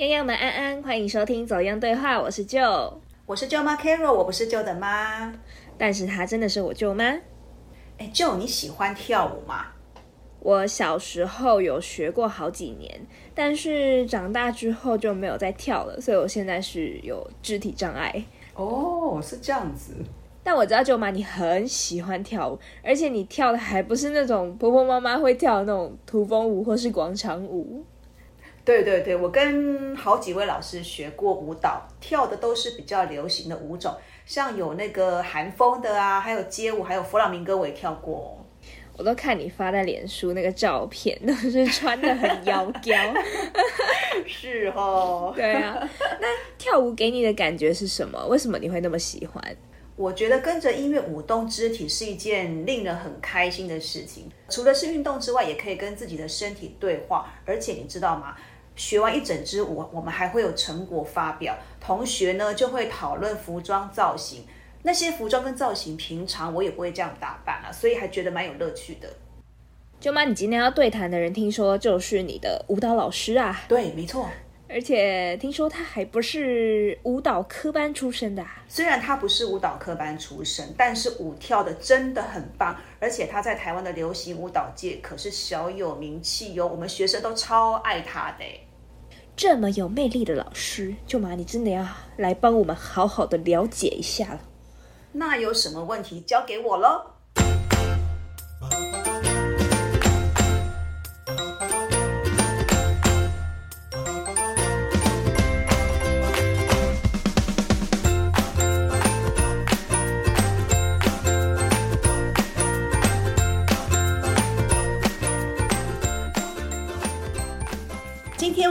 样样们安安，欢迎收听走样对话，我是舅，我是舅妈 Carol，我不是舅的妈，但是她真的是我舅妈。哎，舅，你喜欢跳舞吗？我小时候有学过好几年，但是长大之后就没有再跳了，所以我现在是有肢体障碍。哦，是这样子。但我知道舅妈你很喜欢跳舞，而且你跳的还不是那种婆婆妈妈会跳的那种土风舞或是广场舞。对对对，我跟好几位老师学过舞蹈，跳的都是比较流行的舞种，像有那个韩风的啊，还有街舞，还有弗朗明哥我也跳过。我都看你发在脸书那个照片，都是穿的很妖娇。是哦，对啊。那跳舞给你的感觉是什么？为什么你会那么喜欢？我觉得跟着音乐舞动肢体是一件令人很开心的事情。除了是运动之外，也可以跟自己的身体对话。而且你知道吗？学完一整支舞，我们还会有成果发表，同学呢就会讨论服装造型。那些服装跟造型，平常我也不会这样打扮啊，所以还觉得蛮有乐趣的。舅妈，你今天要对谈的人，听说就是你的舞蹈老师啊？对，没错。而且听说他还不是舞蹈科班出身的。虽然他不是舞蹈科班出身，但是舞跳的真的很棒。而且他在台湾的流行舞蹈界可是小有名气哟，我们学生都超爱他的。这么有魅力的老师，舅妈，你真的要来帮我们好好的了解一下了。那有什么问题交给我喽。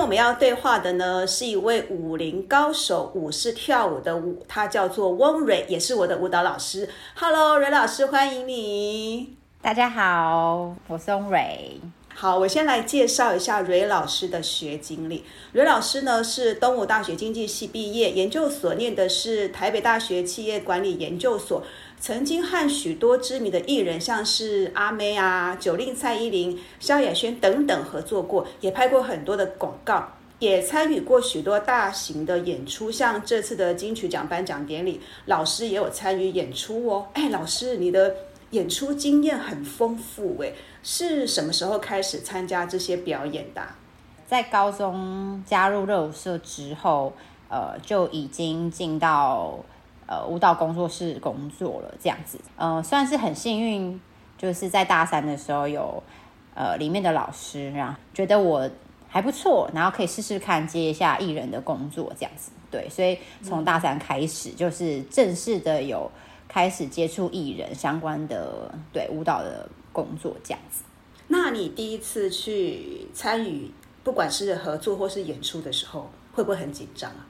我们要对话的呢，是一位武林高手，舞是跳舞的舞，他叫做翁蕊，也是我的舞蹈老师。Hello，蕊老师，欢迎你。大家好，我是翁蕊。好，我先来介绍一下蕊老师的学经历。蕊老师呢是东吴大学经济系毕业，研究所念的是台北大学企业管理研究所。曾经和许多知名的艺人，像是阿妹啊、九令、蔡依林、萧亚轩等等合作过，也拍过很多的广告，也参与过许多大型的演出，像这次的金曲奖颁奖典礼，老师也有参与演出哦。哎，老师，你的演出经验很丰富哎，是什么时候开始参加这些表演的？在高中加入热舞社之后，呃，就已经进到。呃，舞蹈工作室工作了这样子，呃，算是很幸运，就是在大三的时候有呃里面的老师，然后觉得我还不错，然后可以试试看接一下艺人的工作这样子，对，所以从大三开始就是正式的有开始接触艺人相关的对舞蹈的工作这样子。那你第一次去参与不管是合作或是演出的时候，会不会很紧张啊？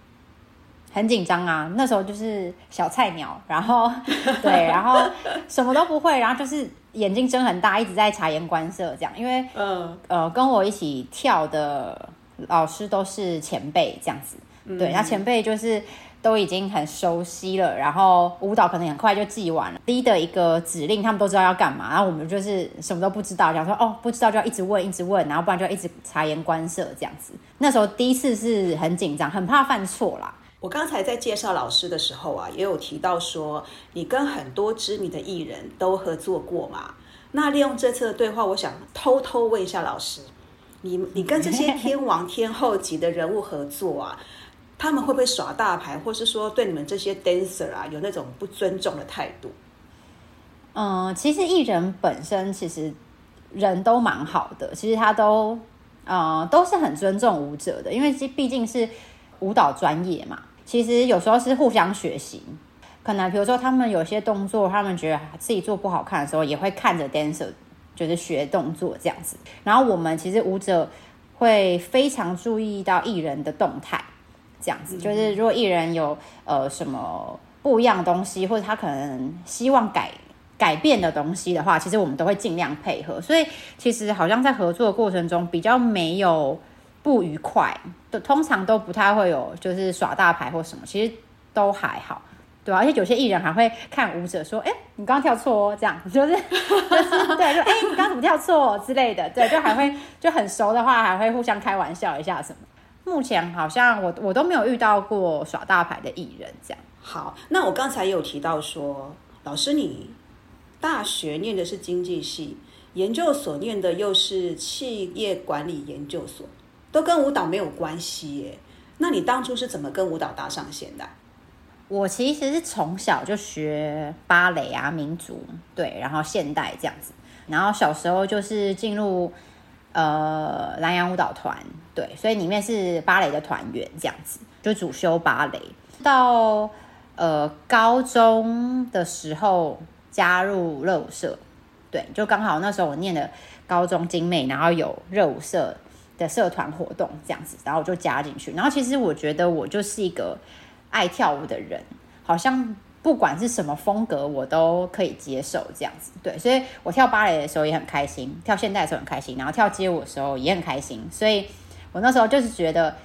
很紧张啊，那时候就是小菜鸟，然后 对，然后什么都不会，然后就是眼睛睁很大，一直在察言观色这样。因为嗯呃，跟我一起跳的老师都是前辈这样子，对，那前辈就是都已经很熟悉了，然后舞蹈可能很快就记完了，低的一个指令他们都知道要干嘛，然后我们就是什么都不知道，想说哦不知道就要一直问一直问，然后不然就一直察言观色这样子。那时候第一次是很紧张，很怕犯错啦。我刚才在介绍老师的时候啊，也有提到说你跟很多知名的艺人都合作过嘛。那利用这次的对话，我想偷偷问一下老师，你你跟这些 天王天后级的人物合作啊，他们会不会耍大牌，或是说对你们这些 dancer 啊有那种不尊重的态度？嗯，其实艺人本身其实人都蛮好的，其实他都呃都是很尊重舞者的，因为这毕竟是舞蹈专业嘛。其实有时候是互相学习，可能比如说他们有些动作，他们觉得自己做不好看的时候，也会看着 dancer 就是学动作这样子。然后我们其实舞者会非常注意到艺人的动态，这样子就是如果艺人有呃什么不一样的东西，或者他可能希望改改变的东西的话，其实我们都会尽量配合。所以其实好像在合作的过程中比较没有。不愉快，都通常都不太会有，就是耍大牌或什么，其实都还好，对而且有些艺人还会看舞者说：“哎，你刚刚跳错哦。”这样就是 就是对，就哎，你刚刚怎么跳错之类的，对，就还会就很熟的话，还会互相开玩笑一下什么。目前好像我我都没有遇到过耍大牌的艺人这样。好，那我刚才有提到说，老师你大学念的是经济系，研究所念的又是企业管理研究所，都跟舞蹈没有关系耶。那你当初是怎么跟舞蹈搭上线的？我其实是从小就学芭蕾啊、民族对，然后现代这样子。然后小时候就是进入呃南洋舞蹈团，对，所以里面是芭蕾的团员这样子，就主修芭蕾。到呃高中的时候加入热舞社，对，就刚好那时候我念的高中精美，然后有热舞社的社团活动这样子，然后我就加进去。然后其实我觉得我就是一个。爱跳舞的人，好像不管是什么风格，我都可以接受这样子。对，所以我跳芭蕾的时候也很开心，跳现代的时候很开心，然后跳街舞的时候也很开心。所以我那时候就是觉得，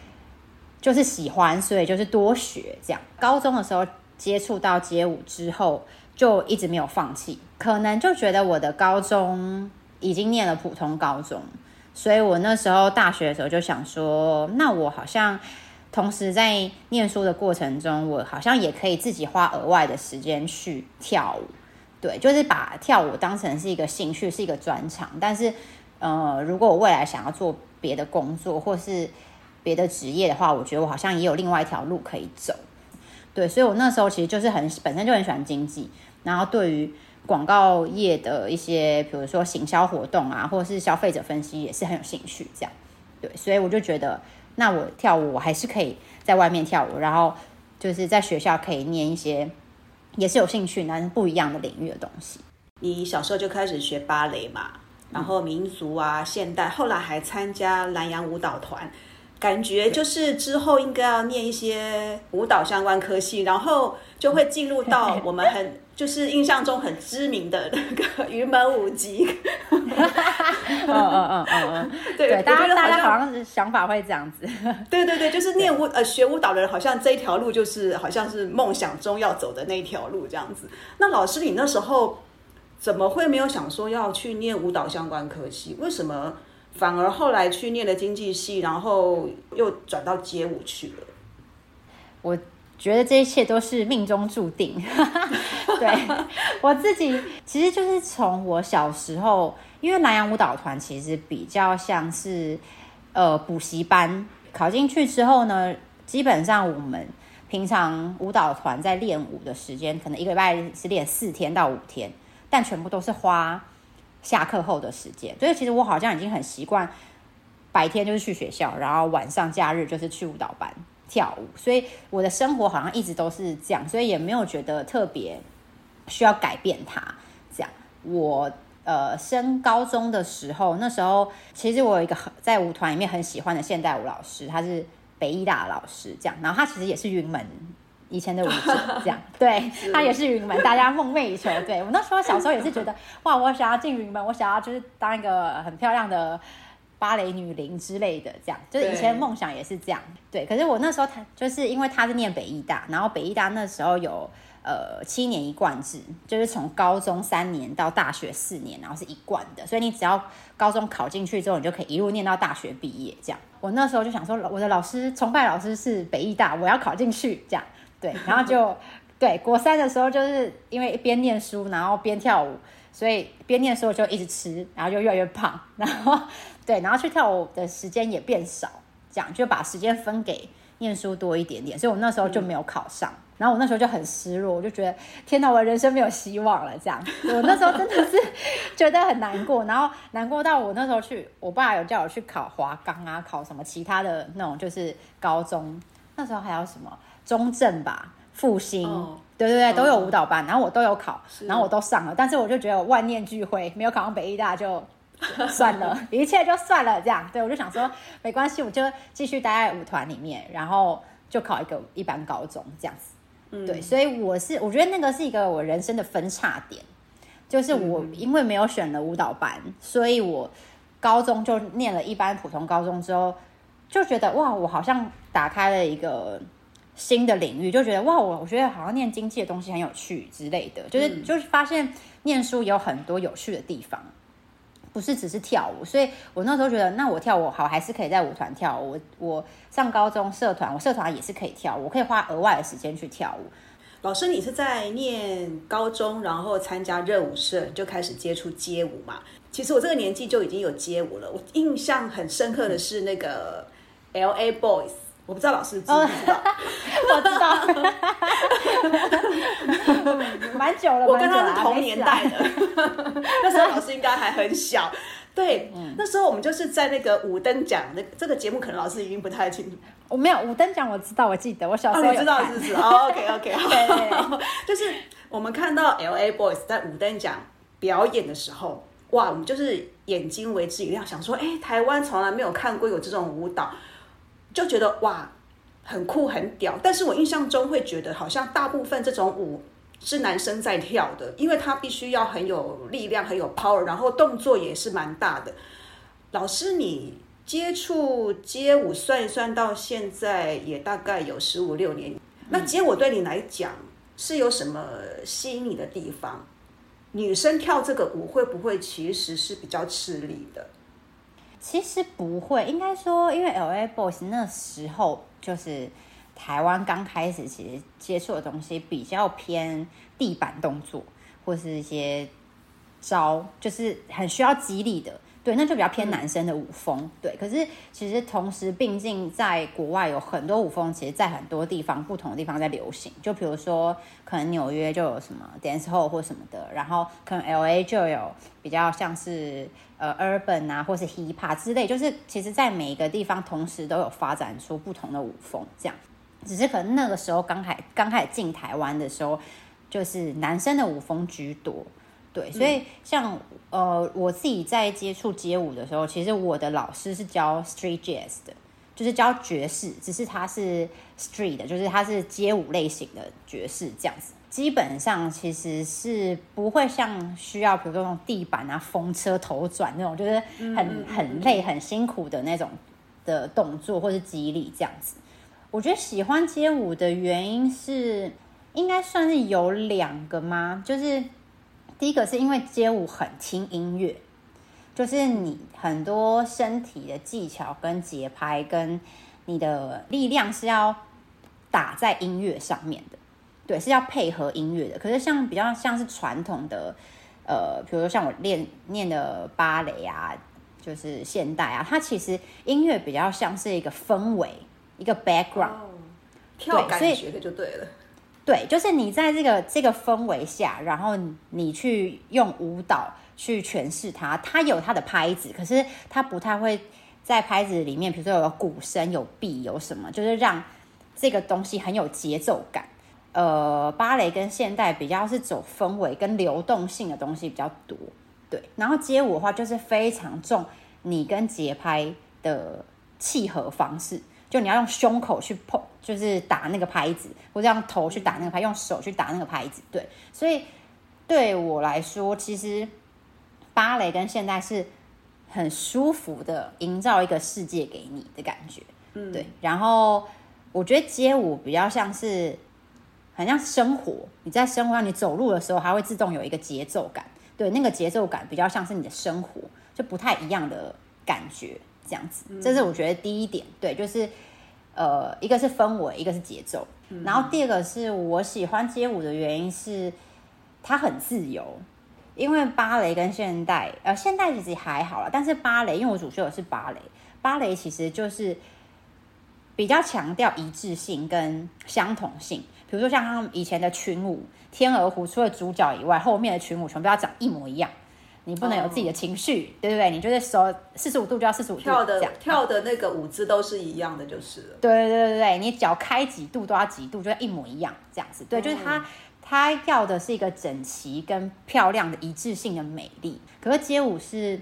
就是喜欢，所以就是多学这样。高中的时候接触到街舞之后，就一直没有放弃。可能就觉得我的高中已经念了普通高中，所以我那时候大学的时候就想说，那我好像。同时在念书的过程中，我好像也可以自己花额外的时间去跳舞，对，就是把跳舞当成是一个兴趣，是一个专长。但是，呃，如果我未来想要做别的工作或是别的职业的话，我觉得我好像也有另外一条路可以走。对，所以我那时候其实就是很本身就很喜欢经济，然后对于广告业的一些，比如说行销活动啊，或者是消费者分析也是很有兴趣。这样，对，所以我就觉得。那我跳舞，我还是可以在外面跳舞，然后就是在学校可以念一些也是有兴趣但是不一样的领域的东西。你小时候就开始学芭蕾嘛，然后民族啊、现代，后来还参加南洋舞蹈团，感觉就是之后应该要念一些舞蹈相关科系，然后就会进入到 我们很。就是印象中很知名的那个云门舞集，嗯嗯嗯嗯嗯，对，大家大家好像想法会这样子，对对对，就是念舞呃学舞蹈的人，好像这一条路就是好像是梦想中要走的那一条路这样子。那老师，你那时候怎么会没有想说要去念舞蹈相关科系？为什么反而后来去念了经济系，然后又转到街舞去了？我。觉得这一切都是命中注定。对我自己，其实就是从我小时候，因为南洋舞蹈团其实比较像是呃补习班，考进去之后呢，基本上我们平常舞蹈团在练舞的时间，可能一个礼拜是练四天到五天，但全部都是花下课后的时间。所以其实我好像已经很习惯，白天就是去学校，然后晚上假日就是去舞蹈班。跳舞，所以我的生活好像一直都是这样，所以也没有觉得特别需要改变它。这样，我呃升高中的时候，那时候其实我有一个很在舞团里面很喜欢的现代舞老师，他是北艺大的老师，这样，然后他其实也是云门以前的舞者，这样，对他也是云门，大家梦寐以求。对我那时候小时候也是觉得，哇，我想要进云门，我想要就是当一个很漂亮的。芭蕾女伶之类的，这样就是以前梦想也是这样。对，可是我那时候他就是因为他是念北艺大，然后北艺大那时候有呃七年一贯制，就是从高中三年到大学四年，然后是一贯的，所以你只要高中考进去之后，你就可以一路念到大学毕业。这样，我那时候就想说，我的老师崇拜老师是北艺大，我要考进去。这样，对，然后就对国三的时候，就是因为一边念书，然后边跳舞。所以边念书就一直吃，然后就越来越胖，然后 对，然后去跳舞的时间也变少，这样就把时间分给念书多一点点。所以我那时候就没有考上，然后我那时候就很失落，我就觉得天哪，我人生没有希望了。这样，我那时候真的是觉得很难过，然后难过到我那时候去，我爸有叫我去考华冈啊，考什么其他的那种，就是高中那时候还有什么中正吧。复兴，对对对，都有舞蹈班，然后我都有考，然后我都上了，但是我就觉得万念俱灰，没有考上北艺大就 算了，一切就算了，这样，对我就想说没关系，我就继续待在舞团里面，然后就考一个一般高中这样子，对，所以我是我觉得那个是一个我人生的分叉点，就是我因为没有选了舞蹈班，所以我高中就念了一般普通高中之后，就觉得哇，我好像打开了一个。新的领域就觉得哇，我我觉得好像念经济的东西很有趣之类的，就是就是发现念书有很多有趣的地方。不是只是跳舞。所以我那时候觉得，那我跳舞好，还是可以在舞团跳舞。我我上高中社团，我社团也是可以跳舞，我可以花额外的时间去跳舞。老师，你是在念高中，然后参加热舞社就开始接触街舞嘛？其实我这个年纪就已经有街舞了。我印象很深刻的是那个 L A Boys，我不知道老师知不知道？我知道，蛮久了，我跟他是同年代的。那时候老师应该还很小。对，那时候我们就是在那个五灯奖那这个节目，可能老师已经不太清楚。我没有五灯奖，我知道，我记得我小时候知道，是不是。OK OK，对对，就是我们看到 LA Boys 在五灯奖表演的时候，哇，我们就是眼睛为之一亮，想说，哎，台湾从来没有看过有这种舞蹈，就觉得哇，很酷很屌。但是我印象中会觉得，好像大部分这种舞。是男生在跳的，因为他必须要很有力量、很有 power，然后动作也是蛮大的。老师，你接触街舞算一算，到现在也大概有十五六年。那街舞对你来讲是有什么吸引你的地方？女生跳这个舞会不会其实是比较吃力的？其实不会，应该说，因为 L A Boys 那时候就是。台湾刚开始其实接触的东西比较偏地板动作，或是一些招，就是很需要激励的，对，那就比较偏男生的舞风，对。可是其实同时并进，在国外有很多舞风，其实，在很多地方不同的地方在流行。就比如说，可能纽约就有什么 dance hall 或什么的，然后可能 L A 就有比较像是呃 urban 啊，或是 hip hop 之类，就是其实在每一个地方同时都有发展出不同的舞风，这样。只是可能那个时候刚开刚开始进台湾的时候，就是男生的舞风居多，对，所以像呃我自己在接触街舞的时候，其实我的老师是教 street jazz 的，就是教爵士，只是他是 street 的，就是他是街舞类型的爵士这样子。基本上其实是不会像需要比如说那种地板啊、风车头转那种，就是很很累、很辛苦的那种的动作或是肌力这样子。我觉得喜欢街舞的原因是，应该算是有两个吗？就是第一个是因为街舞很轻音乐，就是你很多身体的技巧跟节拍跟你的力量是要打在音乐上面的，对，是要配合音乐的。可是像比较像是传统的，呃，比如说像我练练的芭蕾啊，就是现代啊，它其实音乐比较像是一个氛围。一个 background，跳感觉的就对了。对，就是你在这个这个氛围下，然后你去用舞蹈去诠释它。它有它的拍子，可是它不太会在拍子里面，比如说有鼓声、有 B、有什么，就是让这个东西很有节奏感。呃，芭蕾跟现代比较是走氛围跟流动性的东西比较多。对，然后街舞的话就是非常重你跟节拍的契合方式。就你要用胸口去碰，就是打那个拍子，或者用头去打那个拍，用手去打那个拍子。对，所以对我来说，其实芭蕾跟现代是很舒服的，营造一个世界给你的感觉。嗯，对。然后我觉得街舞比较像是，很像生活。你在生活上，你走路的时候，它会自动有一个节奏感。对，那个节奏感比较像是你的生活，就不太一样的感觉。这样子，这是我觉得第一点，对，就是呃，一个是氛围，一个是节奏，然后第二个是我喜欢街舞的原因是它很自由，因为芭蕾跟现代，呃，现代其实还好了，但是芭蕾，因为我主修的是芭蕾，芭蕾其实就是比较强调一致性跟相同性，比如说像他们以前的群舞《天鹅湖》，除了主角以外，后面的群舞全部要长一模一样。你不能有自己的情绪，对不对？你就是手四十五度就要四十五度，跳的跳的那个舞姿都是一样的，就是了。对对对对对，你脚开几度都要几度，就一模一样这样子。对，就是他他要的是一个整齐跟漂亮的一致性的美丽。可是街舞是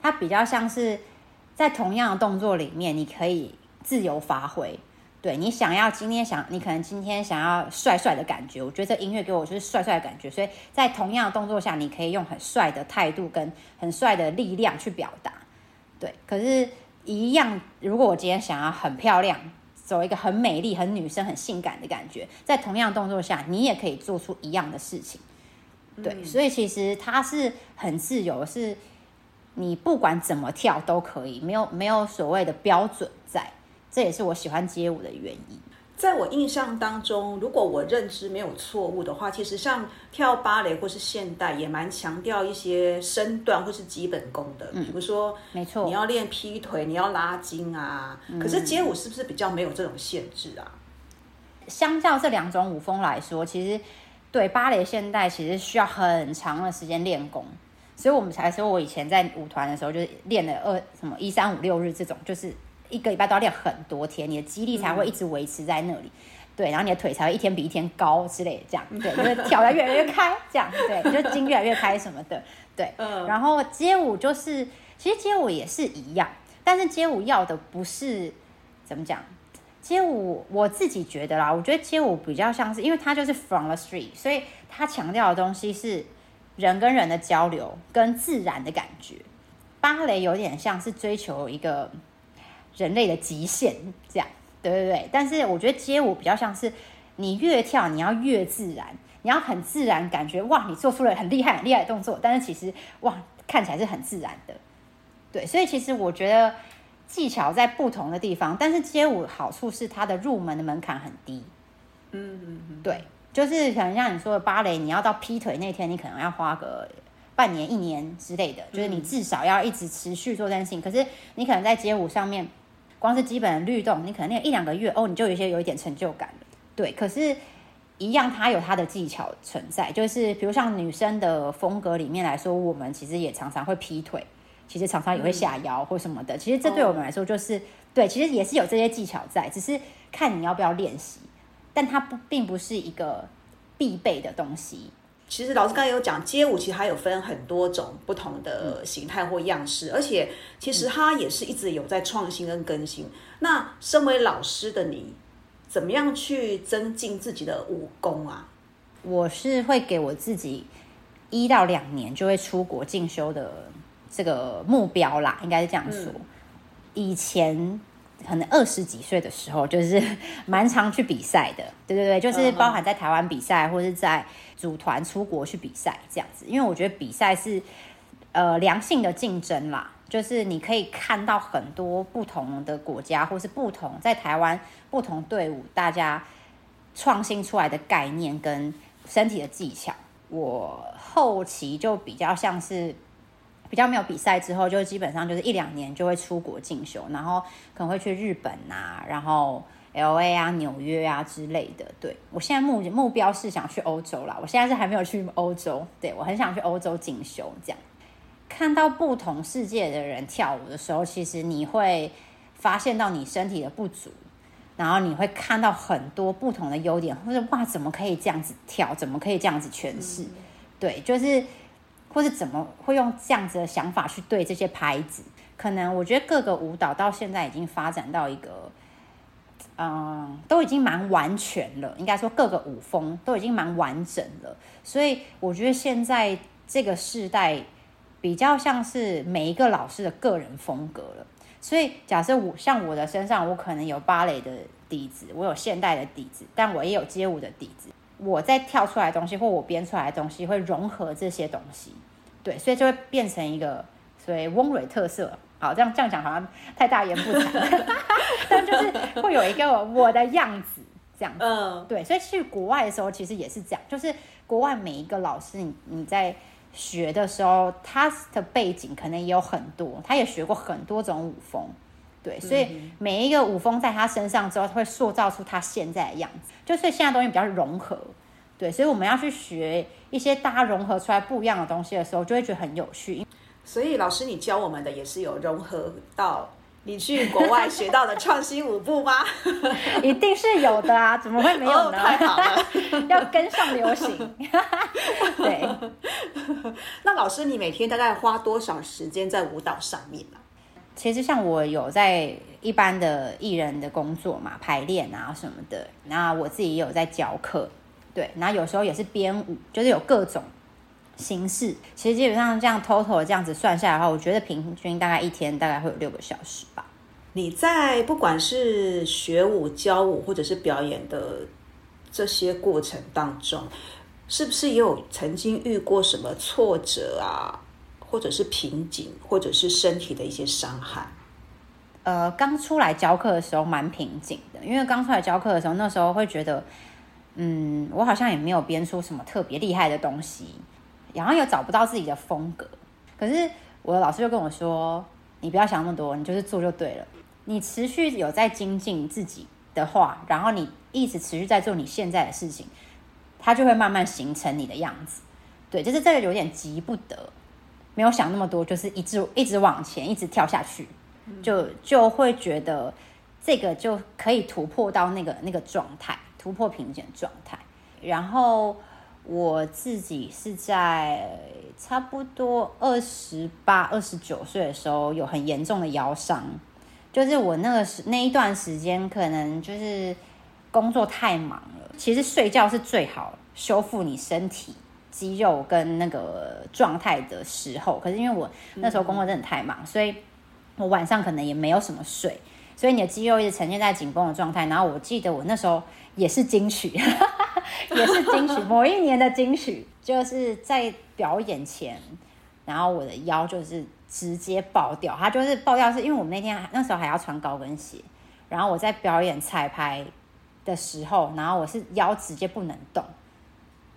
它比较像是在同样的动作里面，你可以自由发挥。对你想要今天想，你可能今天想要帅帅的感觉，我觉得这音乐给我就是帅帅的感觉，所以在同样的动作下，你可以用很帅的态度跟很帅的力量去表达。对，可是，一样，如果我今天想要很漂亮，走一个很美丽、很女生、很性感的感觉，在同样动作下，你也可以做出一样的事情。对，所以其实它是很自由，是你不管怎么跳都可以，没有没有所谓的标准在，这也是我喜欢街舞的原因。在我印象当中，如果我认知没有错误的话，其实像跳芭蕾或是现代，也蛮强调一些身段或是基本功的。比如说，没错，你要练劈腿，你要拉筋啊。可是街舞是不是比较没有这种限制啊？相较这两种舞风来说，其实对芭蕾、现代其实需要很长的时间练功，所以我们才说，我以前在舞团的时候，就是练了二什么一三五六日这种，就是。一个礼拜都要练很多天，你的肌力才会一直维持在那里，对，然后你的腿才会一天比一天高之类的，这样，对，就是跳得越来越开，这样，对，就筋越来越开什么的，对，嗯，然后街舞就是，其实街舞也是一样，但是街舞要的不是怎么讲，街舞我自己觉得啦，我觉得街舞比较像是，因为它就是 from the street，所以它强调的东西是人跟人的交流跟自然的感觉，芭蕾有点像是追求一个。人类的极限，这样，对对对。但是我觉得街舞比较像是，你越跳你要越自然，你要很自然，感觉哇，你做出了很厉害很厉害的动作，但是其实哇，看起来是很自然的。对，所以其实我觉得技巧在不同的地方，但是街舞好处是它的入门的门槛很低。嗯嗯嗯，对，就是可能像你说的芭蕾，你要到劈腿那天，你可能要花个半年一年之类的，就是你至少要一直持续做这件事情。可是你可能在街舞上面。光是基本的律动，你可能练一两个月哦，你就有些有一点成就感了。对，可是，一样它有它的技巧存在，就是比如像女生的风格里面来说，我们其实也常常会劈腿，其实常常也会下腰或什么的。其实这对我们来说就是对，其实也是有这些技巧在，只是看你要不要练习，但它不并不是一个必备的东西。其实老师刚才有讲，街舞其实还有分很多种不同的形态或样式，而且其实它也是一直有在创新跟更新。那身为老师的你，怎么样去增进自己的武功啊？我是会给我自己一到两年就会出国进修的这个目标啦，应该是这样说。以前。可能二十几岁的时候，就是 蛮常去比赛的，对对对，就是包含在台湾比赛，或者是在组团出国去比赛这样子。因为我觉得比赛是呃良性的竞争啦，就是你可以看到很多不同的国家，或是不同在台湾不同队伍大家创新出来的概念跟身体的技巧。我后期就比较像是。比较没有比赛之后，就基本上就是一两年就会出国进修，然后可能会去日本啊，然后 L A 啊、纽约啊之类的。对我现在目目标是想去欧洲啦，我现在是还没有去欧洲，对我很想去欧洲进修。这样看到不同世界的人跳舞的时候，其实你会发现到你身体的不足，然后你会看到很多不同的优点，或者哇，怎么可以这样子跳？怎么可以这样子诠释？对，就是。或是怎么会用这样子的想法去对这些拍子？可能我觉得各个舞蹈到现在已经发展到一个，嗯，都已经蛮完全了。应该说各个舞风都已经蛮完整了。所以我觉得现在这个时代比较像是每一个老师的个人风格了。所以假设我像我的身上，我可能有芭蕾的底子，我有现代的底子，但我也有街舞的底子。我在跳出来东西，或我编出来的东西，会融合这些东西，对，所以就会变成一个所谓翁蕊特色。好，这样这样讲好像太大言不惭，但就是会有一个我的样子这样。嗯，对，所以去国外的时候，其实也是这样，就是国外每一个老师，你你在学的时候，他的背景可能也有很多，他也学过很多种舞风。对，所以每一个舞风在他身上之后，会塑造出他现在的样子。就是现在东西比较融合，对，所以我们要去学一些大家融合出来不一样的东西的时候，就会觉得很有趣。所以老师，你教我们的也是有融合到你去国外学到的创新舞步吗？一定是有的啊，怎么会没有呢？太好了，要跟上流行。对，那老师，你每天大概花多少时间在舞蹈上面呢？其实像我有在一般的艺人的工作嘛，排练啊什么的，那我自己也有在教课，对，然后有时候也是编舞，就是有各种形式。其实基本上这样 total 这样子算下来的话，我觉得平均大概一天大概会有六个小时吧。你在不管是学舞、教舞或者是表演的这些过程当中，是不是也有曾经遇过什么挫折啊？或者是瓶颈，或者是身体的一些伤害？呃，刚出来教课的时候蛮瓶颈的，因为刚出来教课的时候，那时候会觉得，嗯，我好像也没有编出什么特别厉害的东西，然后又找不到自己的风格。可是我的老师就跟我说：“你不要想那么多，你就是做就对了。你持续有在精进自己的话，然后你一直持续在做你现在的事情，它就会慢慢形成你的样子。对，就是这个有点急不得，没有想那么多，就是一直一直往前，一直跳下去。”就就会觉得这个就可以突破到那个那个状态，突破瓶颈状态。然后我自己是在差不多二十八、二十九岁的时候有很严重的腰伤，就是我那个时那一段时间可能就是工作太忙了，其实睡觉是最好修复你身体肌肉跟那个状态的时候。可是因为我那时候工作真的太忙，所以。我晚上可能也没有什么睡，所以你的肌肉一直呈现在紧绷的状态。然后我记得我那时候也是金曲，也是金曲，某一年的金曲，就是在表演前，然后我的腰就是直接爆掉。它就是爆掉，是因为我们那天那时候还要穿高跟鞋，然后我在表演彩排的时候，然后我是腰直接不能动。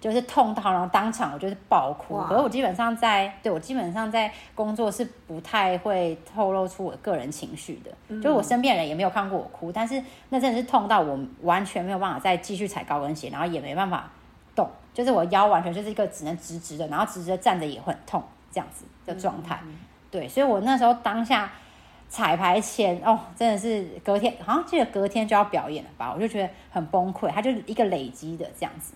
就是痛到，然后当场我就是爆哭。可是我基本上在，对我基本上在工作是不太会透露出我个人情绪的。就是我身边人也没有看过我哭，但是那真的是痛到我完全没有办法再继续踩高跟鞋，然后也没办法动。就是我腰完全就是一个只能直直的，然后直直的站着也会很痛这样子的状态。对，所以我那时候当下彩排前哦，真的是隔天好像记得隔天就要表演了吧，我就觉得很崩溃。它就是一个累积的这样子。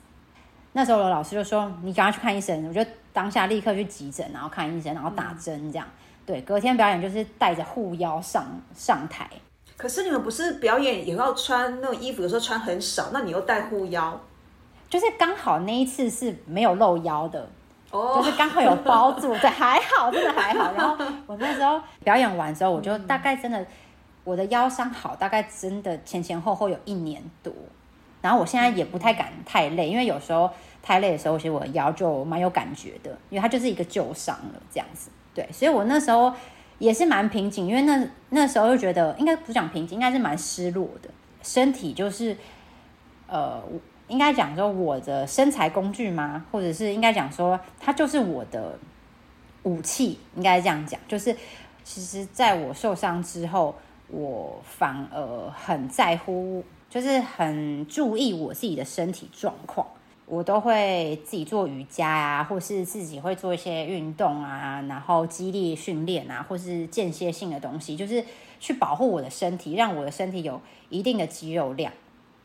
那时候的老师就说：“你赶快去看医生。”我就当下立刻去急诊，然后看医生，然后打针，这样。对，隔天表演就是带着护腰上上台。可是你们不是表演也要穿那种衣服，有时候穿很少，那你又带护腰，就是刚好那一次是没有露腰的，哦，就是刚好有包住，对，还好，真的还好。然后我那时候表演完之后，我就大概真的我的腰伤好，大概真的前前后后有一年多。然后我现在也不太敢太累，因为有时候。太累的时候，其实我的腰就蛮有感觉的，因为它就是一个旧伤了这样子。对，所以我那时候也是蛮瓶颈，因为那那时候就觉得应该不讲瓶颈，应该是蛮失落的。身体就是呃，应该讲说我的身材工具吗？或者是应该讲说它就是我的武器？应该这样讲，就是其实在我受伤之后，我反而很在乎，就是很注意我自己的身体状况。我都会自己做瑜伽啊，或是自己会做一些运动啊，然后激励训练啊，或是间歇性的东西，就是去保护我的身体，让我的身体有一定的肌肉量，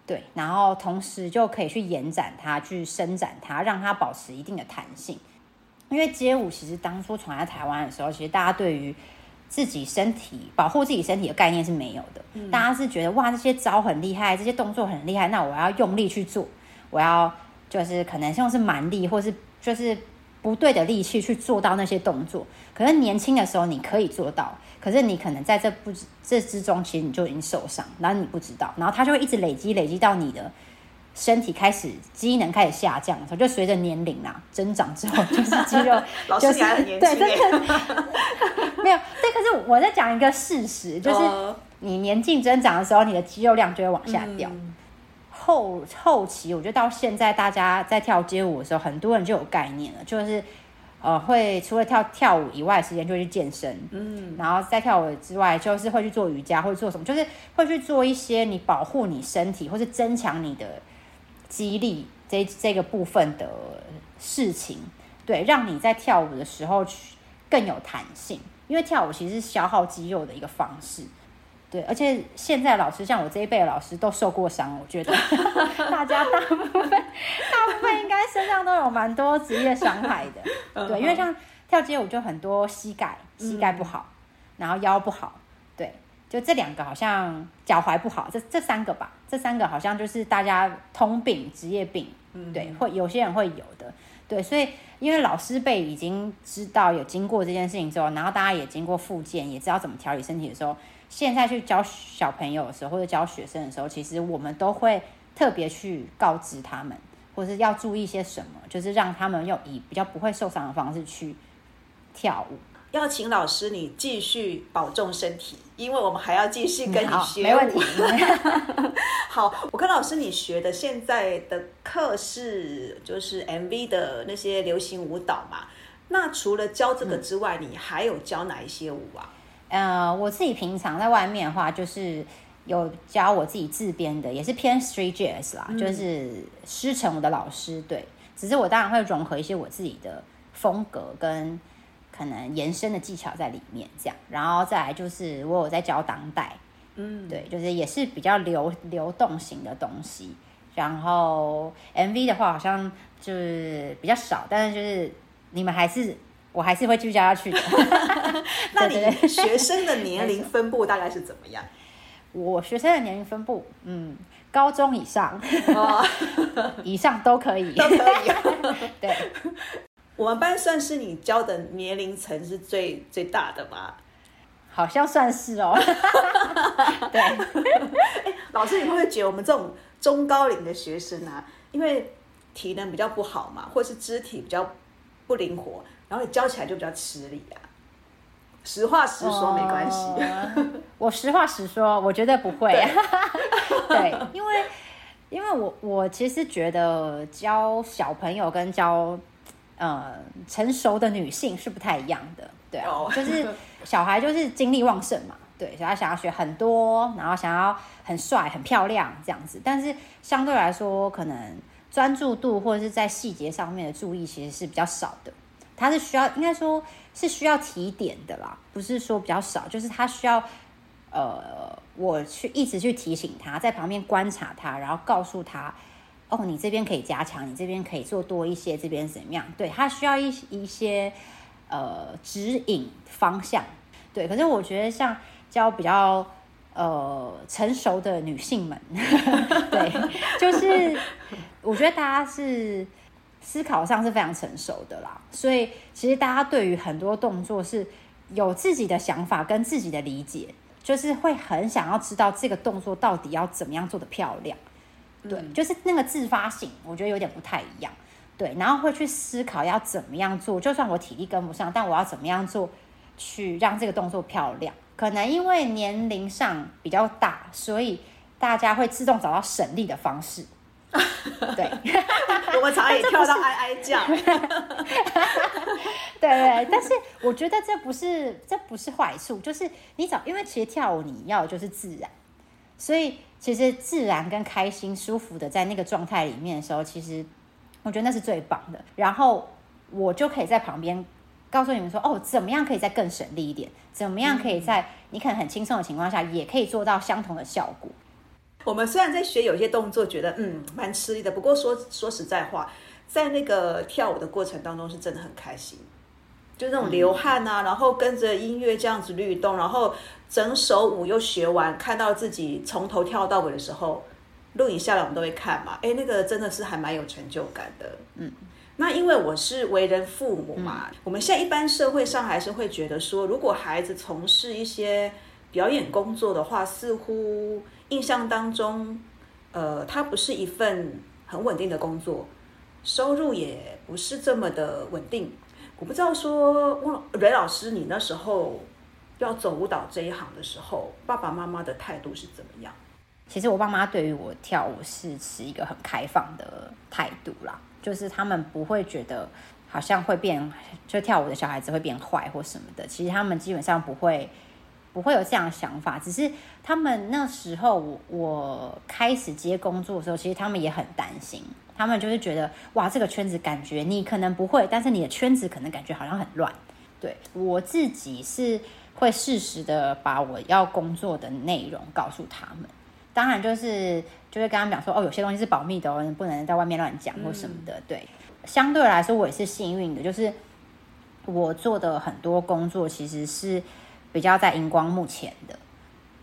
对，然后同时就可以去延展它，去伸展它，让它保持一定的弹性。因为街舞其实当初传在台湾的时候，其实大家对于自己身体保护自己身体的概念是没有的，大家是觉得哇这些招很厉害，这些动作很厉害，那我要用力去做，我要。就是可能像是蛮力，或是就是不对的力气去做到那些动作。可是年轻的时候你可以做到，可是你可能在这不这之中，其实你就已经受伤，然后你不知道，然后它就会一直累积累积到你的身体开始机能开始下降的时候，就随着年龄啊增长之后，就是肌肉 就是对，真的 没有对。可是我在讲一个事实，就是你年纪增长的时候，你的肌肉量就会往下掉。后后期，我觉得到现在，大家在跳街舞的时候，很多人就有概念了，就是呃，会除了跳跳舞以外，时间就会去健身，嗯，然后在跳舞之外，就是会去做瑜伽，会做什么，就是会去做一些你保护你身体或是增强你的激励这这个部分的事情，对，让你在跳舞的时候去更有弹性，因为跳舞其实是消耗肌肉的一个方式。对，而且现在老师像我这一辈老师都受过伤，我觉得 大家大部分大部分应该身上都有蛮多职业伤害的。对，因为像跳街舞就很多膝盖膝盖不好，然后腰不好，对，就这两个好像脚踝不好，这这三个吧，这三个好像就是大家通病职业病，对，会有些人会有的，对，所以因为老师辈已经知道有经过这件事情之后，然后大家也经过复健，也知道怎么调理身体的时候。现在去教小朋友的时候，或者教学生的时候，其实我们都会特别去告知他们，或是要注意些什么，就是让他们用以比较不会受伤的方式去跳舞。要请老师你继续保重身体，因为我们还要继续跟你好，学没问题舞。好，我跟老师你学的现在的课是就是 MV 的那些流行舞蹈嘛？那除了教这个之外，你还有教哪一些舞啊？呃，我自己平常在外面的话，就是有教我自己自编的，也是偏 street jazz 啦，就是师承我的老师。对，只是我当然会融合一些我自己的风格跟可能延伸的技巧在里面，这样。然后再来就是我有在教当代，嗯，对，就是也是比较流流动型的东西。然后 MV 的话，好像就是比较少，但是就是你们还是我还是会继续教下去的。那你学生的年龄分布大概是怎么样？我学生的年龄分布，嗯，高中以上哦，以上都可以。都可以。对，我们班算是你教的年龄层是最最大的吧？好像算是哦。对，老师，你会不会觉得我们这种中高龄的学生啊，因为体能比较不好嘛，或是肢体比较不灵活，然后你教起来就比较吃力啊？实话实说没关系。呃我实话实说，我觉得不会。对，因为因为我我其实觉得教小朋友跟教呃成熟的女性是不太一样的。对啊，哦就是小孩就是精力旺盛嘛，对，所以他想要学很多，然后想要很帅、很漂亮这样子。但是相对来说，可能专注度或者是在细节上面的注意其实是比较少的。他是需要，应该说是需要提点的啦，不是说比较少，就是他需要，呃，我去一直去提醒他，在旁边观察他，然后告诉他，哦，你这边可以加强，你这边可以做多一些，这边怎么样？对他需要一一些呃指引方向，对。可是我觉得像教比较呃成熟的女性们，对，就是我觉得大家是。思考上是非常成熟的啦，所以其实大家对于很多动作是有自己的想法跟自己的理解，就是会很想要知道这个动作到底要怎么样做的漂亮。对，就是那个自发性，我觉得有点不太一样。对，然后会去思考要怎么样做，就算我体力跟不上，但我要怎么样做去让这个动作漂亮。可能因为年龄上比较大，所以大家会自动找到省力的方式。对，我们常常也 跳到哀哀叫。对对，但是我觉得这不是这不是坏处，就是你找，因为其实跳舞你要的就是自然，所以其实自然跟开心、舒服的在那个状态里面的时候，其实我觉得那是最棒的。然后我就可以在旁边告诉你们说，哦，怎么样可以再更省力一点？怎么样可以在你可能很轻松的情况下，也可以做到相同的效果？我们虽然在学有些动作，觉得嗯蛮吃力的，不过说说实在话，在那个跳舞的过程当中，是真的很开心，就那种流汗啊，然后跟着音乐这样子律动，然后整首舞又学完，看到自己从头跳到尾的时候，录影下来我们都会看嘛，哎，那个真的是还蛮有成就感的，嗯。那因为我是为人父母嘛，我们现在一般社会上还是会觉得说，如果孩子从事一些表演工作的话，似乎印象当中，呃，它不是一份很稳定的工作，收入也不是这么的稳定。我不知道说，汪蕊老师，你那时候要走舞蹈这一行的时候，爸爸妈妈的态度是怎么样？其实我爸妈对于我跳舞是持一个很开放的态度啦，就是他们不会觉得好像会变，就跳舞的小孩子会变坏或什么的。其实他们基本上不会不会有这样的想法，只是他们那时候我我开始接工作的时候，其实他们也很担心，他们就是觉得哇，这个圈子感觉你可能不会，但是你的圈子可能感觉好像很乱。对我自己是会适时的把我要工作的内容告诉他们。当然，就是就会跟他们讲说，哦，有些东西是保密的哦，你不能在外面乱讲或什么的。对，相对来说，我也是幸运的，就是我做的很多工作其实是比较在荧光幕前的，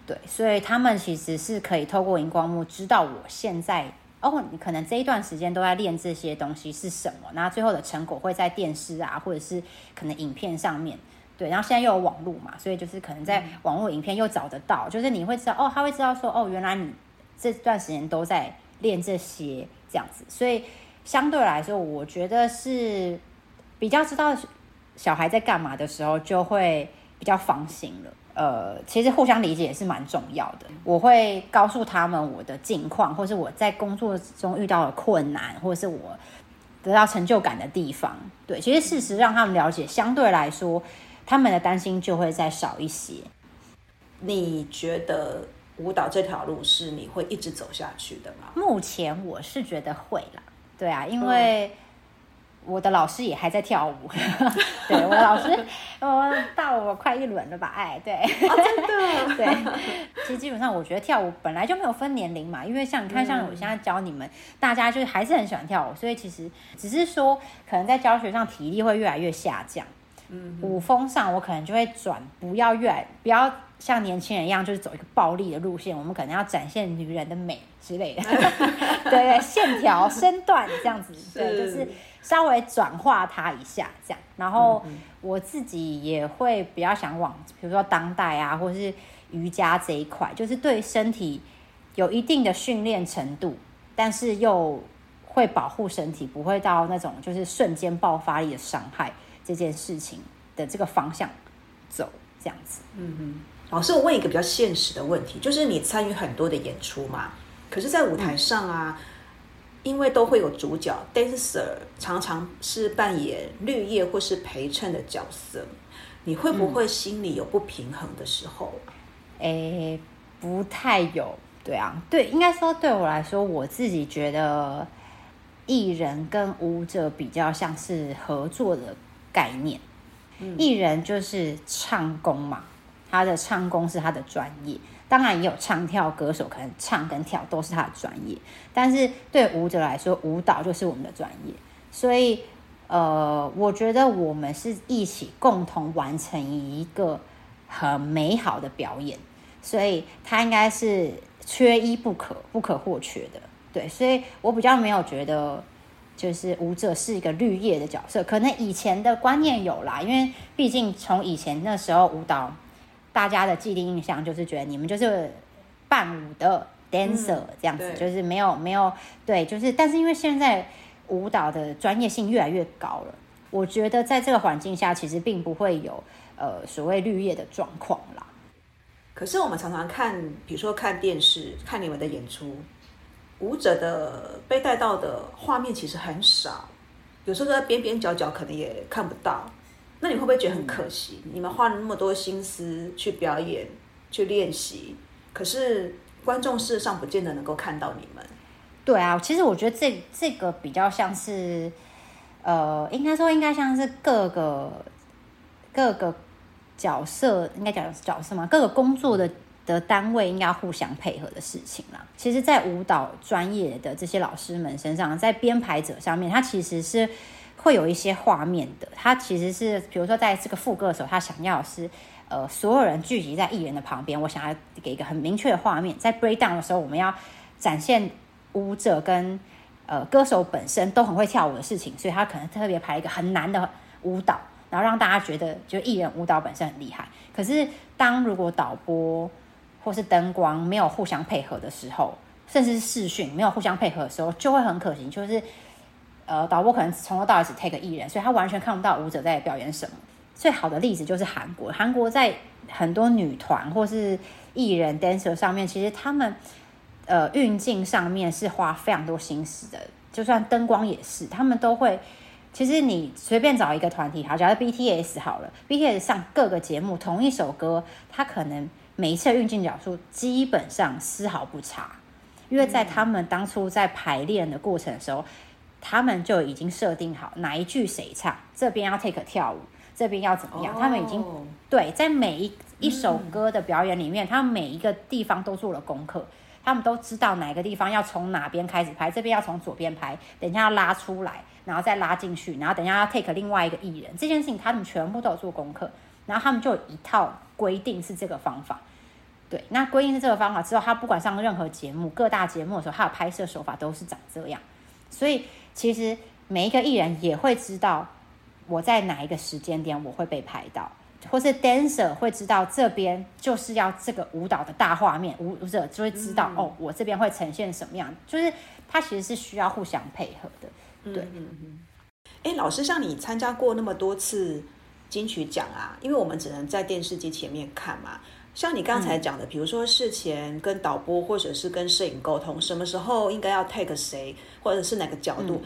对，所以他们其实是可以透过荧光幕知道我现在哦，你可能这一段时间都在练这些东西是什么，那最后的成果会在电视啊，或者是可能影片上面。对，然后现在又有网络嘛，所以就是可能在网络影片又找得到，就是你会知道哦，他会知道说哦，原来你这段时间都在练这些这样子，所以相对来说，我觉得是比较知道小孩在干嘛的时候，就会比较放心了。呃，其实互相理解也是蛮重要的。我会告诉他们我的近况，或是我在工作中遇到的困难，或者是我得到成就感的地方。对，其实事实让他们了解，相对来说，他们的担心就会再少一些。你觉得舞蹈这条路是你会一直走下去的吗？目前我是觉得会啦，对啊，因为我的老师也还在跳舞，对我的老师，我到我快一轮了吧？哎，对，真的，对，其实基本上我觉得跳舞本来就没有分年龄嘛，因为像你看，像我现在教你们，大家就是还是很喜欢跳舞，所以其实只是说可能在教学上体力会越来越下降，嗯，舞风上我可能就会转，不要越来不要。像年轻人一样，就是走一个暴力的路线，我们可能要展现女人的美之类的，对对，线条、身段这样子，对，就是稍微转化它一下这样。然后我自己也会比较想往，比如说当代啊，或者是瑜伽这一块，就是对身体有一定的训练程度，但是又会保护身体，不会到那种就是瞬间爆发力的伤害这件事情的这个方向走，这样子，嗯嗯。老师，我问一个比较现实的问题，就是你参与很多的演出嘛，可是，在舞台上啊，因为都会有主角 dancer，常常是扮演绿叶或是陪衬的角色，你会不会心里有不平衡的时候？诶，不太有，对啊，对，应该说对我来说，我自己觉得艺人跟舞者比较像是合作的概念，艺人就是唱功嘛。他的唱功是他的专业，当然也有唱跳歌手，可能唱跟跳都是他的专业。但是对舞者来说，舞蹈就是我们的专业。所以，呃，我觉得我们是一起共同完成一个很美好的表演，所以他应该是缺一不可、不可或缺的。对，所以我比较没有觉得，就是舞者是一个绿叶的角色。可能以前的观念有啦，因为毕竟从以前那时候舞蹈。大家的既定印象就是觉得你们就是伴舞的 dancer 这样子，就是没有没有对，就是但是因为现在舞蹈的专业性越来越高了，我觉得在这个环境下，其实并不会有呃所谓绿叶的状况啦。可是我们常常看，比如说看电视看你们的演出，舞者的被带到的画面其实很少，有时候在边边角角可能也看不到。那你会不会觉得很可惜？你们花了那么多心思去表演、去练习，可是观众事实上不见得能够看到你们。对啊，其实我觉得这这个比较像是，呃，应该说应该像是各个各个角色，应该讲角色嘛，各个工作的的单位应该互相配合的事情啦。其实，在舞蹈专业的这些老师们身上，在编排者上面，他其实是。会有一些画面的，他其实是，比如说在这个副歌的时候，他想要是，呃，所有人聚集在艺人的旁边，我想要给一个很明确的画面。在 break down 的时候，我们要展现舞者跟呃歌手本身都很会跳舞的事情，所以他可能特别排一个很难的舞蹈，然后让大家觉得就艺人舞蹈本身很厉害。可是当如果导播或是灯光没有互相配合的时候，甚至是视讯没有互相配合的时候，就会很可惜，就是。呃，导播可能从头到尾只 take 艺人，所以他完全看不到舞者在表演什么。最好的例子就是韩国，韩国在很多女团或是艺人 dancer 上面，其实他们呃运镜上面是花非常多心思的，就算灯光也是，他们都会。其实你随便找一个团体，好，假如 BTS 好了，BTS 上各个节目同一首歌，他可能每一次运镜角度基本上丝毫不差，因为在他们当初在排练的过程的时候。他们就已经设定好哪一句谁唱，这边要 take 跳舞，这边要怎么样？他们已经对在每一一首歌的表演里面，他们每一个地方都做了功课，他们都知道哪个地方要从哪边开始拍，这边要从左边拍，等一下要拉出来，然后再拉进去，然后等一下要 take 另外一个艺人，这件事情他们全部都有做功课，然后他们就有一套规定是这个方法。对，那归因是这个方法之后，他不管上任何节目，各大节目的时候，他的拍摄手法都是长这样，所以。其实每一个艺人也会知道我在哪一个时间点我会被拍到，或是 dancer 会知道这边就是要这个舞蹈的大画面，舞舞者就会知道哦，我这边会呈现什么样，就是他其实是需要互相配合的。对，哎，老师，像你参加过那么多次金曲奖啊，因为我们只能在电视机前面看嘛。像你刚才讲的，比如说事前跟导播或者是跟摄影沟通，什么时候应该要 take 谁，或者是哪个角度，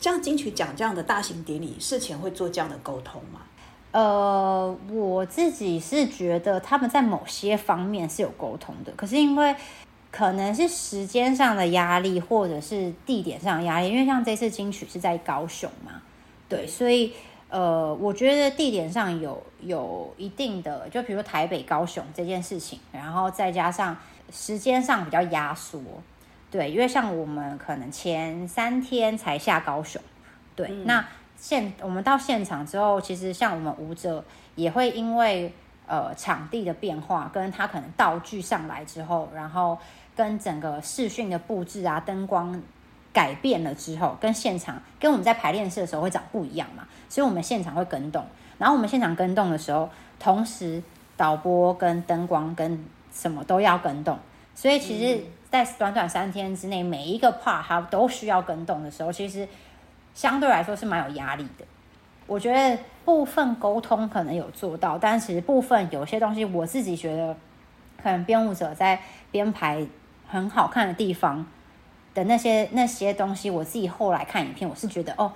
像金曲奖这样的大型典礼，事前会做这样的沟通吗？呃，我自己是觉得他们在某些方面是有沟通的，可是因为可能是时间上的压力，或者是地点上的压力，因为像这次金曲是在高雄嘛，对，所以呃，我觉得地点上有有一定的，就比如说台北、高雄这件事情，然后再加上时间上比较压缩，对，因为像我们可能前三天才下高雄，对，那。现我们到现场之后，其实像我们舞者也会因为呃场地的变化，跟他可能道具上来之后，然后跟整个视讯的布置啊、灯光改变了之后，跟现场跟我们在排练室的时候会长不一样嘛，所以我们现场会跟动。然后我们现场跟动的时候，同时导播跟灯光跟什么都要跟动，所以其实，在短短三天之内，每一个 part 它都需要跟动的时候，其实。相对来说是蛮有压力的，我觉得部分沟通可能有做到，但其实部分有些东西我自己觉得，可能编舞者在编排很好看的地方的那些那些东西，我自己后来看影片，我是觉得哦，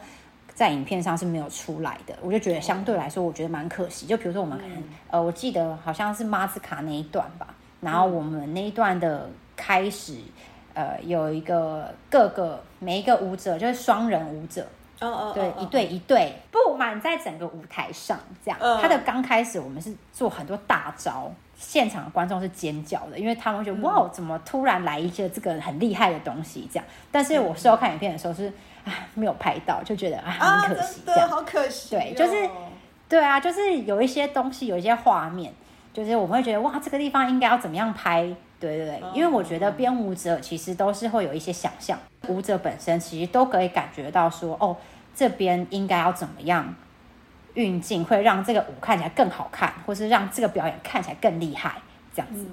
在影片上是没有出来的，我就觉得相对来说，我觉得蛮可惜。就比如说我们呃，我记得好像是马兹卡那一段吧，然后我们那一段的开始。呃，有一个各个每一个舞者就是双人舞者，哦哦，对，一对一对布满在整个舞台上，这样。他的刚开始我们是做很多大招，现场的观众是尖叫的，因为他们觉得哇，怎么突然来一些这个很厉害的东西这样。但是我事后看影片的时候是啊，没有拍到，就觉得啊很可惜，这样好可惜。对，就是对啊，就是有一些东西，有一些画面，就是我们会觉得哇，这个地方应该要怎么样拍。对对对，因为我觉得编舞者其实都是会有一些想象，舞者本身其实都可以感觉到说，哦，这边应该要怎么样运镜，会让这个舞看起来更好看，或是让这个表演看起来更厉害，这样子。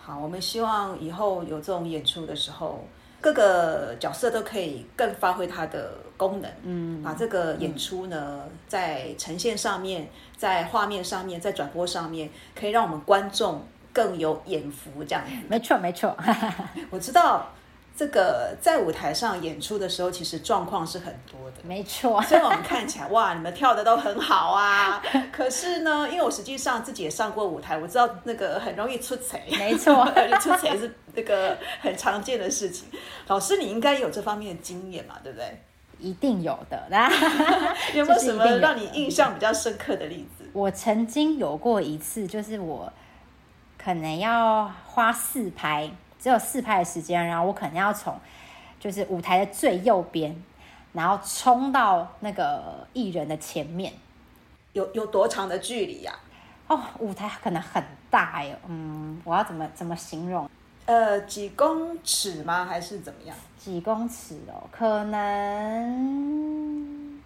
好，我们希望以后有这种演出的时候，各个角色都可以更发挥它的功能，嗯，把这个演出呢，在呈现上面，在画面上面，在转播上面，可以让我们观众。更有眼福这样子，没错没错。我知道这个在舞台上演出的时候，其实状况是很多的，没错。所以我们看起来哇，你们跳的都很好啊。可是呢，因为我实际上自己也上过舞台，我知道那个很容易出彩，没错，出彩是那个很常见的事情。老师，你应该有这方面的经验嘛，对不对？一定有的。有没有什么让你印象比较深刻的例子？我曾经有过一次，就是我。可能要花四拍，只有四拍的时间，然后我可能要从就是舞台的最右边，然后冲到那个艺人的前面，有有多长的距离呀？哦，舞台可能很大哟，嗯，我要怎么怎么形容？呃，几公尺吗？还是怎么样？几公尺哦，可能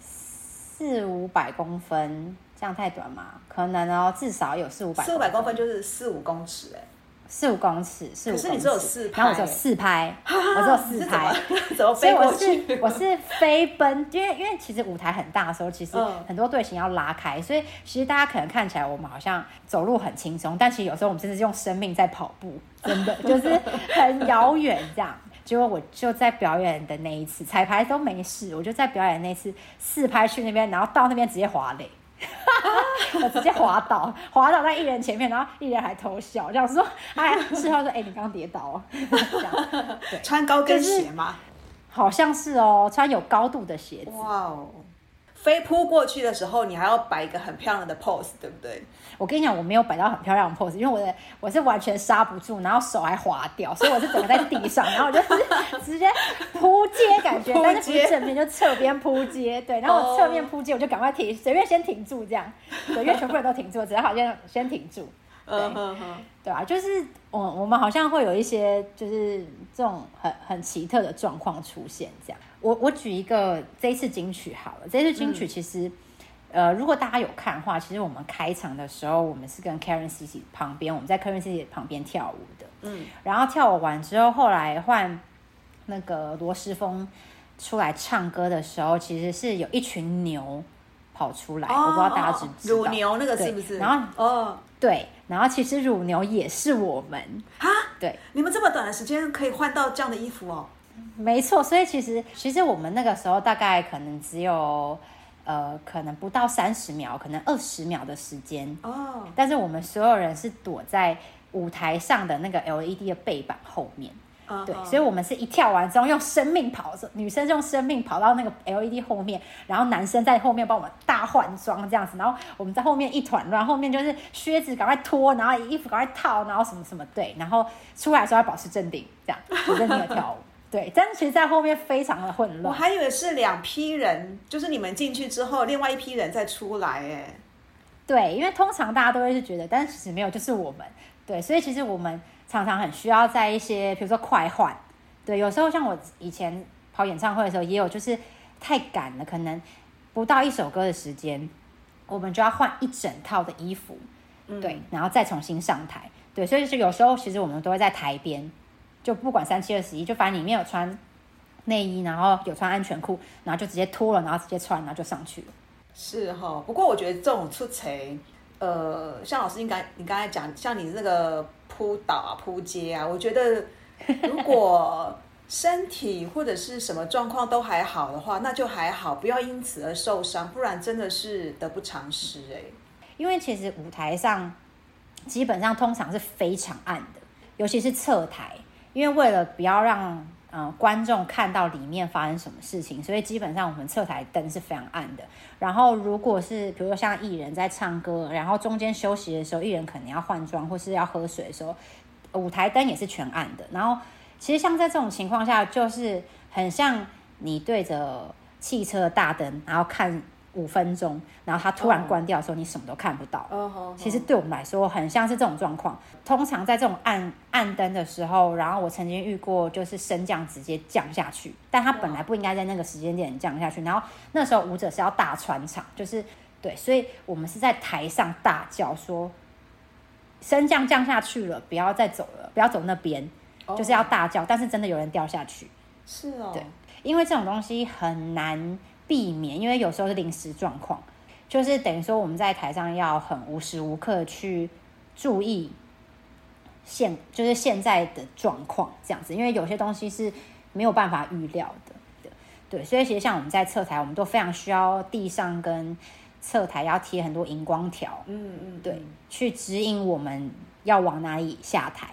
四五百公分。这样太短吗？可能哦，至少有四五百。四五百公分就是四五公尺哎，四五公尺，四五。公尺你只有四拍，然后我只有四拍，我只有四拍，怎么飞过去？我是我是飞奔，因为因为其实舞台很大的时候，其实很多队形要拉开，所以其实大家可能看起来我们好像走路很轻松，但其实有时候我们真的是用生命在跑步，真的 就是很遥远这样。结果我就在表演的那一次彩排都没事，我就在表演那次四拍去那边，然后到那边直接滑垒。我 直接滑倒，滑倒在艺人前面，然后艺人还偷笑，这样说：“哎，事后说，哎，你刚刚跌倒哦。”穿高跟鞋吗？好像是哦，穿有高度的鞋子。哇哦。飞扑过去的时候，你还要摆一个很漂亮的 pose，对不对？我跟你讲，我没有摆到很漂亮的 pose，因为我的我是完全刹不住，然后手还滑掉，所以我是整个在地上，然后我就是直接扑街感觉，但是不是正面就侧边扑街，对，然后我侧面扑街，我就赶快停，随便先停住这样，对，因为全部人都停住，只要好像先停住。对，对啊，就是我我们好像会有一些就是这种很很奇特的状况出现，这样。我我举一个这一次金曲好了，这次金曲其实，呃，如果大家有看的话，其实我们开场的时候，我们是跟 Karen C C 旁边，我们在 Karen C C 旁边跳舞的，嗯，然后跳舞完之后，后来换那个罗时峰出来唱歌的时候，其实是有一群牛。跑出来，我不知道大家知不知道。乳牛那个是不是？然后哦对，然后其实乳牛也是我们，啊，对，你们这么短的时间可以换到这样的衣服哦？没错。所以其实其实我们那个时候大概可能只有呃，可能不到三十秒，可能二十秒的时间，哦，但是我们所有人是躲在舞台上的那个 LED 的背板后面。对，所以我们是一跳完之后用生命跑着，女生用生命跑到那个 LED 后面，然后男生在后面帮我们大换装这样子，然后我们在后面一团乱，后面就是靴子赶快脱，然后衣服赶快套，然后什么什么对，然后出来的时候要保持镇定，这样我跟你有跳舞，对，但是其实在后面非常的混乱，我还以为是两批人，就是你们进去之后，另外一批人再出来，哎，对，因为通常大家都会是觉得，但是其实没有，就是我们，对，所以其实我们常常很需要在一些，比如说快换，对，有时候像我以前跑演唱会的时候，也有就是太赶了，可能不到一首歌的时间，我们就要换一整套的衣服，嗯。对，然后再重新上台，对，所以就是有时候其实我们都会在台边，就不管三七二十一，就反正你没有穿内衣，然后有穿安全裤，然后就直接脱了，然后直接穿，然后就上去了。是哈。不过我觉得这种出彩，呃，像老师应该你刚才讲，像你那个扑倒啊、扑街啊，我觉得如果身体或者是什么状况都还好的话，那就还好，不要因此而受伤，不然真的是得不偿失哎。因为其实舞台上基本上通常是非常暗的，尤其是侧台，因为为了不要让呃观众看到里面发生什么事情，所以基本上我们侧台灯是非常暗的。然后如果是比如说像艺人在唱歌，然后中间休息的时候，艺人可能要换装或是要喝水的时候，舞台灯也是全暗的。然后其实像在这种情况下，就是很像你对着汽车大灯，然后看五分钟，然后它突然关掉的时候，你什么都看不到。其实对我们来说，很像是这种状况。通常在这种暗暗灯的时候，然后我曾经遇过，就是升降直接降下去，但它本来不应该在那个时间点降下去。然后那时候舞者是要大穿场，就是对，所以我们是在台上大叫说，升降降下去了，不要再走了，不要走那边，就是要大叫。但是真的有人掉下去，是哦，对因为这种东西很难避免，因为有时候是临时状况，就是等于说我们在台上要很无时无刻去注意现就是现在的状况这样子，因为有些东西是没有办法预料的，对对，所以其实像我们在侧台，我们都非常需要地上跟侧台要贴很多荧光条，嗯嗯，对，去指引我们要往哪里下台。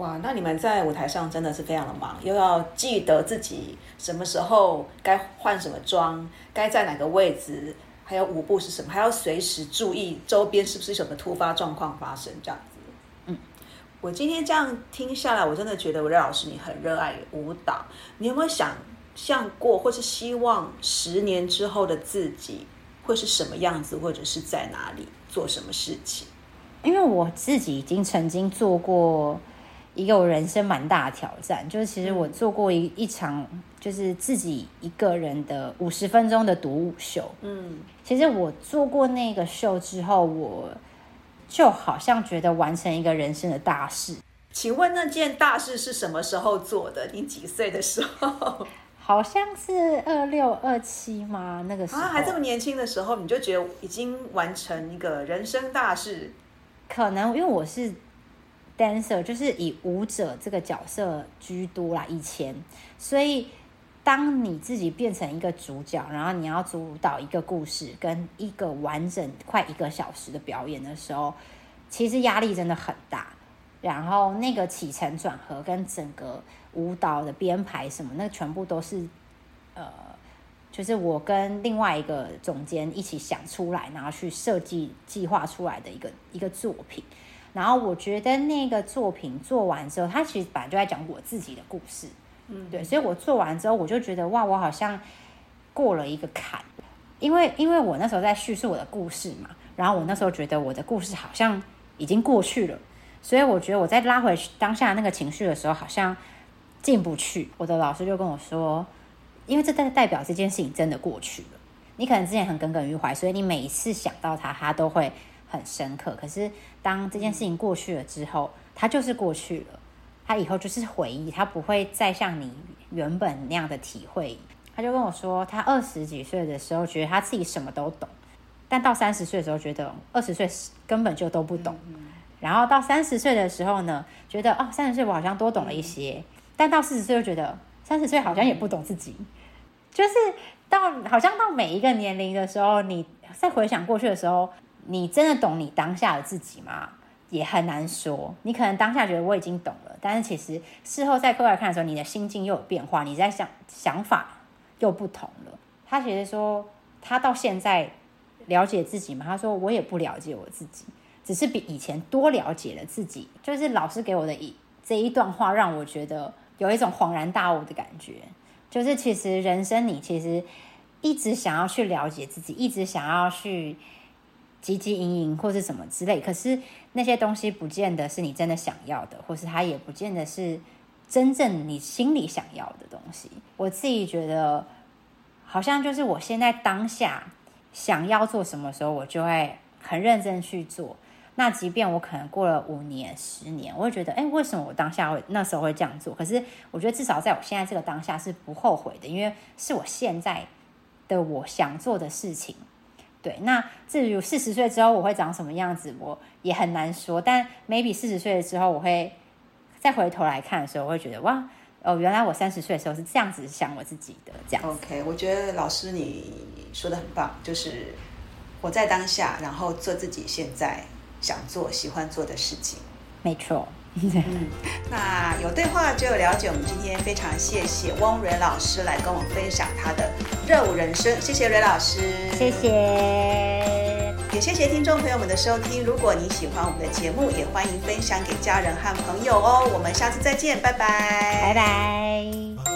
哇，那你们在舞台上真的是非常的忙，又要记得自己什么时候该换什么妆，该在哪个位置，还有舞步是什么，还要随时注意周边是不是有什么突发状况发生，这样子。嗯，我今天这样听下来，我真的觉得韦老师你很热爱舞蹈。你有没有想象过，或是希望十年之后的自己会是什么样子，或者是在哪里做什么事情？因为我自己已经曾经做过一个我人生蛮大的挑战，就是其实我做过一一场就是自己一个人的五十分钟的独舞秀。嗯，其实我做过那个秀之后，我就好像觉得完成一个人生的大事，请问那件大事是什么时候做的？你几岁的时候？好像是二六二七吗？那个时候、啊，还这么年轻的时候，你就觉得已经完成一个人生大事？可能因为我是 dancer，就是以舞者这个角色居多啦，以前，所以当你自己变成一个主角，然后你要主导一个故事跟一个完整快一个小时的表演的时候，其实压力真的很大。然后那个起承转合跟整个舞蹈的编排什么，那全部都是呃，就是我跟另外一个总监一起想出来，然后去设计计划出来的一个一个作品。然后我觉得那个作品做完之后，它其实本来就在讲我自己的故事，嗯，对，所以我做完之后，我就觉得哇，我好像过了一个坎，因为因为我那时候在叙述我的故事嘛，然后我那时候觉得我的故事好像已经过去了，所以我觉得我在拉回当下那个情绪的时候，好像进不去。我的老师就跟我说，因为这代代表这件事情真的过去了，你可能之前很耿耿于怀，所以你每一次想到它，它都会很深刻。可是当这件事情过去了之后，它就是过去了，它以后就是回忆，它不会再像你原本那样的体会。他就跟我说，他二十几岁的时候觉得他自己什么都懂，但到三十岁的时候，觉得二十岁根本就都不懂。然后到三十岁的时候呢，觉得哦，三十岁我好像多懂了一些。但到四十岁又觉得三十岁好像也不懂自己。就是到好像到每一个年龄的时候，你再回想过去的时候，你真的懂你当下的自己吗？也很难说。你可能当下觉得我已经懂了，但是其实事后再过来看的时候，你的心境又有变化，你在想想法又不同了。他其实说他到现在。了解自己吗？他说我也不了解我自己，只是比以前多了解了自己。就是老师给我的一这一段话，让我觉得有一种恍然大悟的感觉。就是其实人生你其实一直想要去了解自己，一直想要去汲汲营营或是什么之类，可是那些东西不见得是你真的想要的，或是它也不见得是真正你心里想要的东西。我自己觉得好像就是我现在当下。想要做什么时候，我就会很认真去做。那即便我可能过了五年、十年，我会觉得，哎，为什么我当下会那时候会这样做？可是我觉得至少在我现在这个当下是不后悔的，因为是我现在的我想做的事情。对，那至于四十岁之后我会长什么样子，我也很难说。但 maybe 四十岁之后，我会再回头来看的时候，我会觉得，哇。哦，原来我三十岁的时候是这样子想我自己的，这样。OK，我觉得老师你说的很棒，就是活在当下，然后做自己现在想做、喜欢做的事情。没错。嗯，那有对话就有了解。我们今天非常谢谢翁蕊老师来跟我们分享他的热舞人生，谢谢蕊老师，谢谢。也谢谢听众朋友们的收听。如果你喜欢我们的节目，也欢迎分享给家人和朋友哦。我们下次再见，拜拜，拜拜。